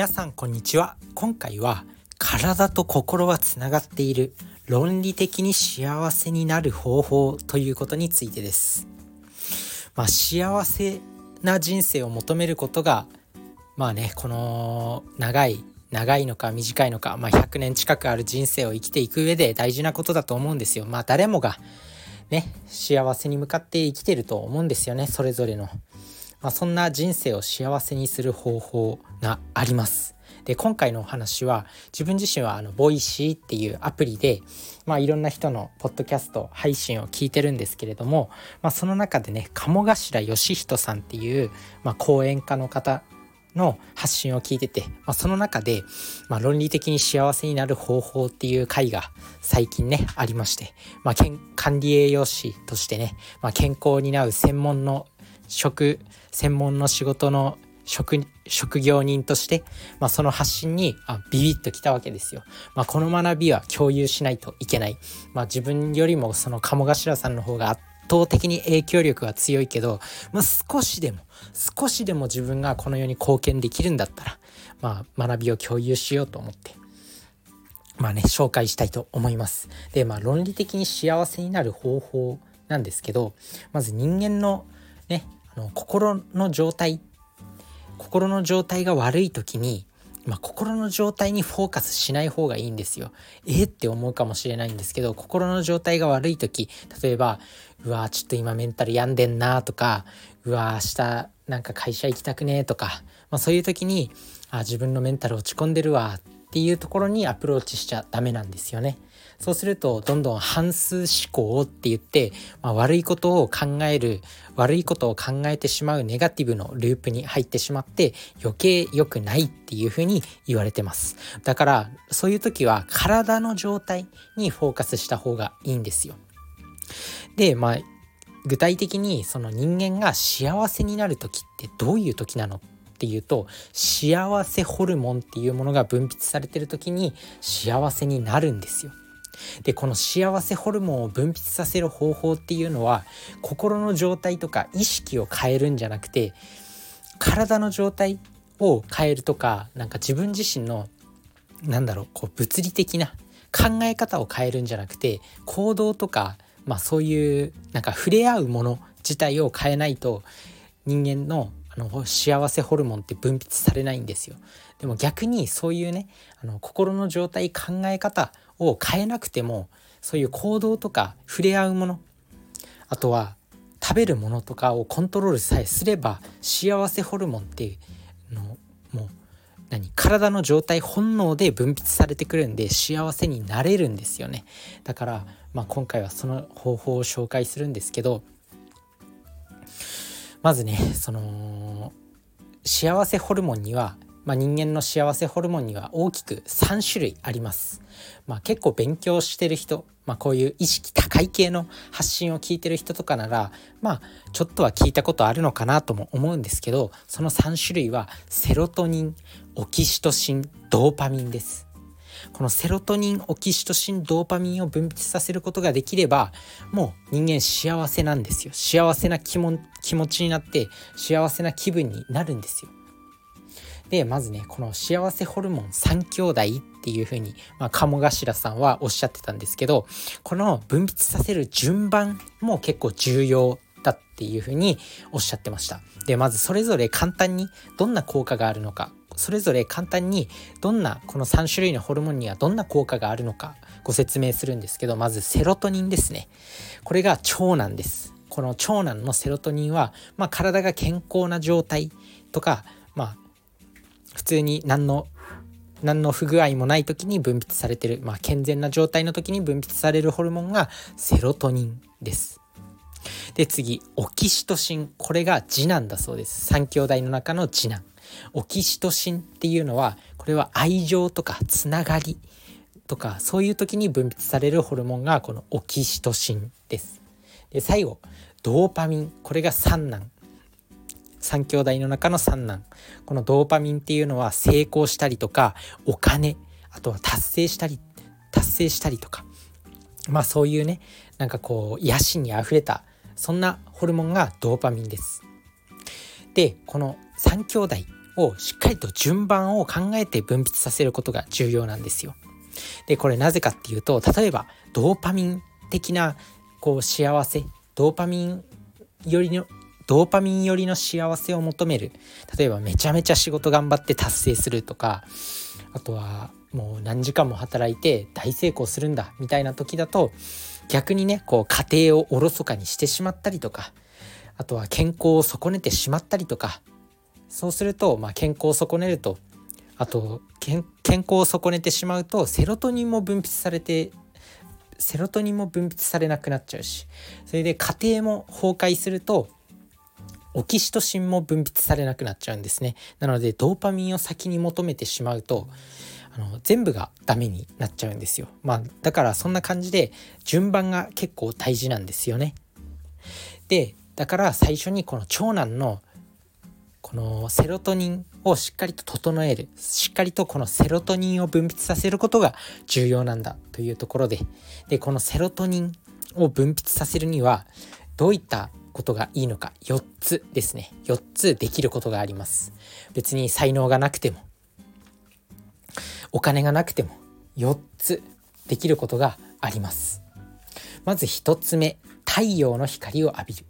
皆さんこんにちは今回は体と心はつながっている論理的に幸せになる方法ということについてですまあ幸せな人生を求めることがまあねこの長い長いのか短いのか、まあ、100年近くある人生を生きていく上で大事なことだと思うんですよ。まあ誰もがね幸せに向かって生きてると思うんですよねそれぞれの。まあ、そんな人生を幸せにする方法があります。で今回のお話は自分自身はあの Voicy っていうアプリで、まあ、いろんな人のポッドキャスト配信を聞いてるんですけれども、まあ、その中でね鴨頭嘉人さんっていう、まあ、講演家の方の発信を聞いてて、まあ、その中で、まあ、論理的に幸せになる方法っていう回が最近ねありまして、まあ、管理栄養士としてね、まあ、健康を担う専門の職専門の仕事の職職業人として、まあ、その発信にあビビッときたわけですよ。まあ、この学びは共有しないといけない。まあ、自分よりもその鴨頭さんの方が圧倒的に影響力が強いけど、まあ、少しでも少しでも自分がこの世に貢献できるんだったら、まあ、学びを共有しようと思って。まあね、紹介したいと思います。で、まあ論理的に幸せになる方法なんですけど、まず人間のね、の心の状態心の状態が悪い時に、まあ、心の状態にフォーカスしない方がいいんですよ。え、って思うかもしれないんですけど心の状態が悪い時例えばうわちょっと今メンタル病んでんなとかうわ明日なんか会社行きたくねとか、まあ、そういう時にあ自分のメンタル落ち込んでるわっていうところにアプローチしちゃダメなんですよね。そうするとどんどん反数思考って言って、まあ、悪いことを考える悪いことを考えてしまうネガティブのループに入ってしまって余計良くないっていうふうに言われてます。だからそういう時は体の状態にフォーカスした方がいいんですよ。でまあ具体的にその人間が幸せになる時ってどういう時なのっていうと幸せホルモンっていうものが分泌されてる時に幸せになるんですよ。でこの幸せホルモンを分泌させる方法っていうのは心の状態とか意識を変えるんじゃなくて体の状態を変えるとかなんか自分自身のなんだろうこう物理的な考え方を変えるんじゃなくて行動とか、まあ、そういうなんか触れ合うもの自体を変えないと人間のあの幸せホルモンって分泌されないんですよ。でも逆にそういうねあの心の状態考え方を変えなくてもそういう行動とか触れ合うものあとは食べるものとかをコントロールさえすれば幸せホルモンっていうのもう何体の状態本能で分泌されてくるんで幸せになれるんですよねだから、まあ、今回はその方法を紹介するんですけどまずねその幸せホルモンにはまあ、人間の幸せホルモンには大きく3種類あります。まあ、結構勉強してる人、まあ、こういう意識高い系の発信を聞いてる人とかならまあちょっとは聞いたことあるのかなとも思うんですけどその3種類はセロトニンオキシトシンドーパミンです。このセロトニンオキシトシンドーパミンを分泌させることができればもう人間幸せなんですよ。幸せな気も気持ちになって幸せな気分になるんですよ。でまずねこの幸せホルモン3兄弟っていうふうに、まあ、鴨頭さんはおっしゃってたんですけどこの分泌させる順番も結構重要だっていうふうにおっしゃってました。でまずそれぞれ簡単にどんな効果があるのか。それぞれ簡単にどんなこの3種類のホルモンにはどんな効果があるのかご説明するんですけどまずセロトニンですね。これが腸なんです。この長男のセロトニンは、まあ、体が健康な状態とか、まあ、普通に何の何の不具合もない時に分泌されてる、まあ、健全な状態の時に分泌されるホルモンがセロトニンです。で次オキシトシン。これが次男だそうです。3兄弟の中の次男。オキシトシンっていうのはこれは愛情とかつながりとかそういう時に分泌されるホルモンがこのオキシトシンです。で最後ドーパミン。これが三男。3兄弟の中の三男。このドーパミンっていうのは成功したりとかお金。あとは達成したり達成したりとか。まあそういうねなんかこう癒しにあふれたそんなホルモンがドーパミンです。でこの3兄弟。をしっかりと順番を考えて分泌させることが重要なんですよ。でこれなぜかっていうと例えばドーパミン的なこう幸せドーパミンよりのドーパミン寄りの幸せを求める例えばめちゃめちゃ仕事頑張って達成するとかあとはもう何時間も働いて大成功するんだみたいな時だと逆にねこう家庭をおろそかにしてしまったりとかあとは健康を損ねてしまったりとかそうすると、まあ、健康を損ねると。あと健康を損ねてしまうとセロトニンも分泌されてセロトニンも分泌されなくなっちゃうし。それで家庭も崩壊するとオキシトシンも分泌されなくなっちゃうんですね。なのでドーパミンを先に求めてしまうとあの全部がダメになっちゃうんですよ。まあだからそんな感じで順番が結構大事なんですよね。でだから最初にこの長男のこのセロトニンをしっかりと整えるしっかりとこのセロトニンを分泌させることが重要なんだというところででこのセロトニンを分泌させるにはどういったことがいいのか4つですね。4つできることがあります。別に才能がなくてもお金がなくても4つできることがあります。まず1つ目太陽の光を浴びる。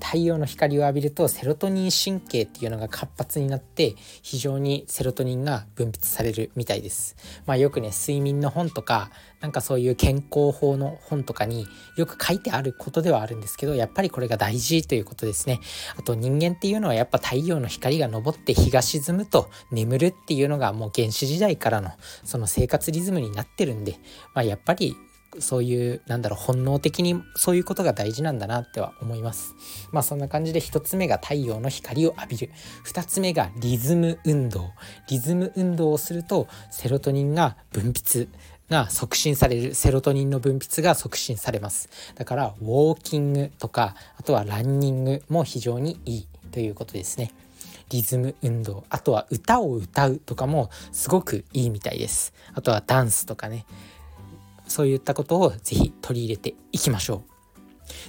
太陽の光を浴びるとセロトニン神経っていうのが活発になって非常にセロトニンが分泌されるみたいです。まあよくね睡眠の本とかなんかそういう健康法の本とかによく書いてあることではあるんですけどやっぱりこれが大事ということですね。あと人間っていうのはやっぱ太陽の光が昇って日が沈むと眠るっていうのがもう原始時代からのその生活リズムになってるんで、まあ、やっぱりそういうなんだろう本能的にそういうことが大事なんだなっては思います。まあそんな感じで1つ目が太陽の光を浴びる。2つ目がリズム運動。リズム運動をするとセロトニンが分泌が促進される。セロトニンの分泌が促進されます。だからウォーキングとかあとはランニングも非常にいい。ということですね。リズム運動。あとは歌を歌うとかもすごくいいみたいです。あとはダンスとかね。そういったことをぜひ取り入れていきましょ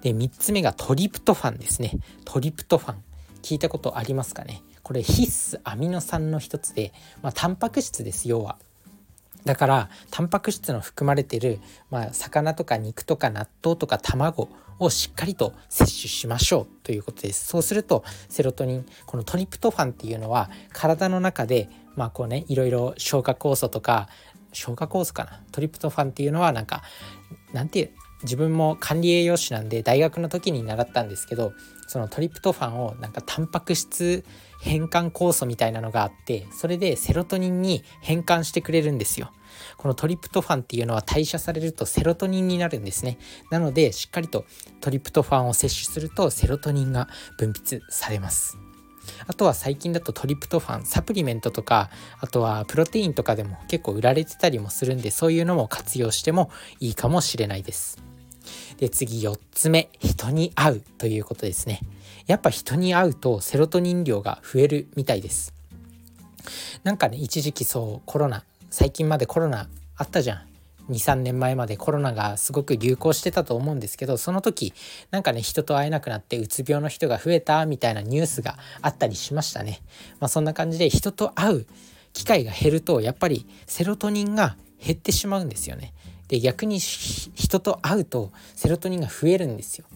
う。で、3つ目がトリプトファンですね。トリプトファン。聞いたことありますかね？これ必須アミノ酸の一つで、まあ、タンパク質です、要は。だからタンパク質の含まれてる、まあ、魚とか肉とか納豆とか卵をしっかりと摂取しましょうということですそうするとセロトニンこのトリプトファンっていうのは体の中でまあこうねいろいろ消化酵素とか消化酵素かな。トリプトファンっていうのはなんかなんていう自分も管理栄養士なんで大学の時に習ったんですけどそのトリプトファンをなんかタンパク質変換酵素みたいなのがあってそれでセロトニンに変換してくれるんですよ。このトリプトファンっていうのは代謝されるとセロトニンになるんですね。なのでしっかりとトリプトファンを摂取するとセロトニンが分泌されます。あとは最近だとトリプトファンサプリメントとかあとはプロテインとかでも結構売られてたりもするんでそういうのも活用してもいいかもしれないです。で次4つ目人に会うということですね。やっぱ人に会うとセロトニン量が増えるみたいです。なんかね一時期そうコロナ最近までコロナあったじゃん。23年前までコロナがすごく流行してたと思うんですけどその時なんかね人と会えなくなってうつ病の人が増えたみたいなニュースがあったりしましたね。まあ、そんな感じで人と会う機会が減るとやっぱりセロトニンが減ってしまうんですよね。で逆に人と会うとセロトニンが増えるんですよ。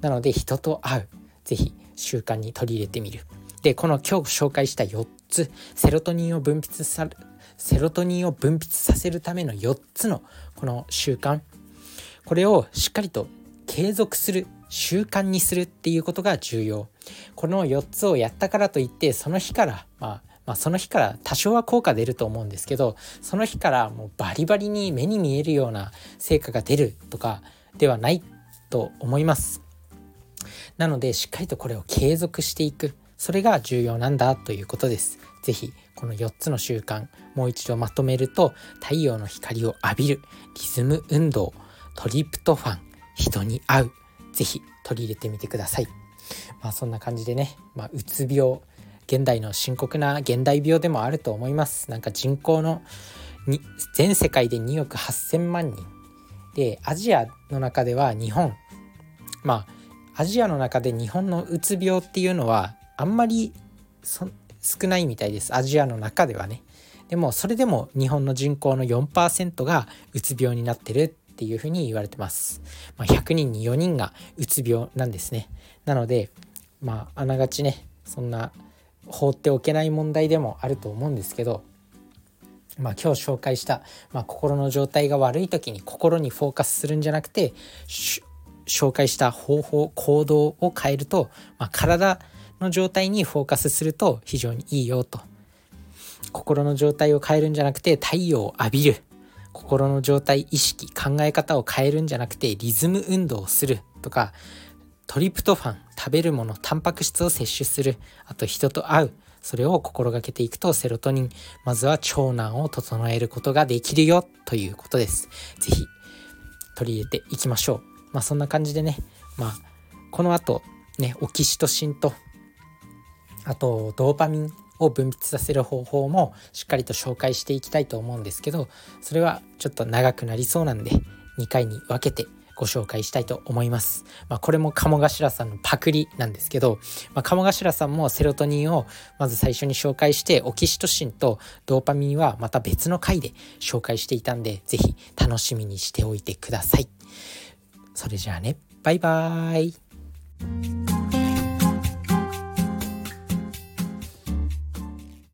なので人と会う是非習慣に取り入れてみる。でこの今日紹介した4つセロトニンを分泌さセロトニンを分泌させるための4つのこの習慣。これをしっかりと継続する習慣にするっていうことが重要。この4つをやったからといってその日から、まあ、まあその日から多少は効果出ると思うんですけどその日からもうバリバリに目に見えるような成果が出るとかではないと思います。なのでしっかりとこれを継続していく。それが重要なんだということです。是非この4つの習慣もう一度まとめると太陽の光を浴びるリズム運動トリプトファン人に会う。是非取り入れてみてください。まあそんな感じでね、まあ、うつ病現代の深刻な現代病でもあると思います。なんか人口のに全世界で2億8,000万人。でアジアの中では日本まあアジアの中で日本のうつ病っていうのはあんまりそ少ないみたいです。アジアの中ではね。でもそれでも日本の人口の4%がうつ病になってるっていうふうに言われてます、まあ、100人に4人がうつ病なんですね。なのでまああながちねそんな放っておけない問題でもあると思うんですけどまあ、今日紹介した、まあ、心の状態が悪い時に心にフォーカスするんじゃなくて紹介した方法行動を変えると、まあ、体の状態にフォーカスすると非常にいいよと。心の状態を変えるんじゃなくて太陽を浴びる。心の状態意識考え方を変えるんじゃなくてリズム運動をする。とかトリプトファン食べるものタンパク質を摂取する。あと人と会う。それを心がけていくとセロトニンまずは腸内を整えることができるよ。ということです。是非取り入れていきましょう。まあそんな感じでね。まあこの後ねオキシトシンとあとドーパミンを分泌させる方法もしっかりと紹介していきたいと思うんですけどそれはちょっと長くなりそうなんで2回に分けてご紹介したいと思います。まあ、これも鴨頭さんのパクリなんですけど、まあ、鴨頭さんもセロトニンをまず最初に紹介してオキシトシンとドーパミンはまた別の回で紹介していたんで是非楽しみにしておいてください。それじゃあねバイバーイ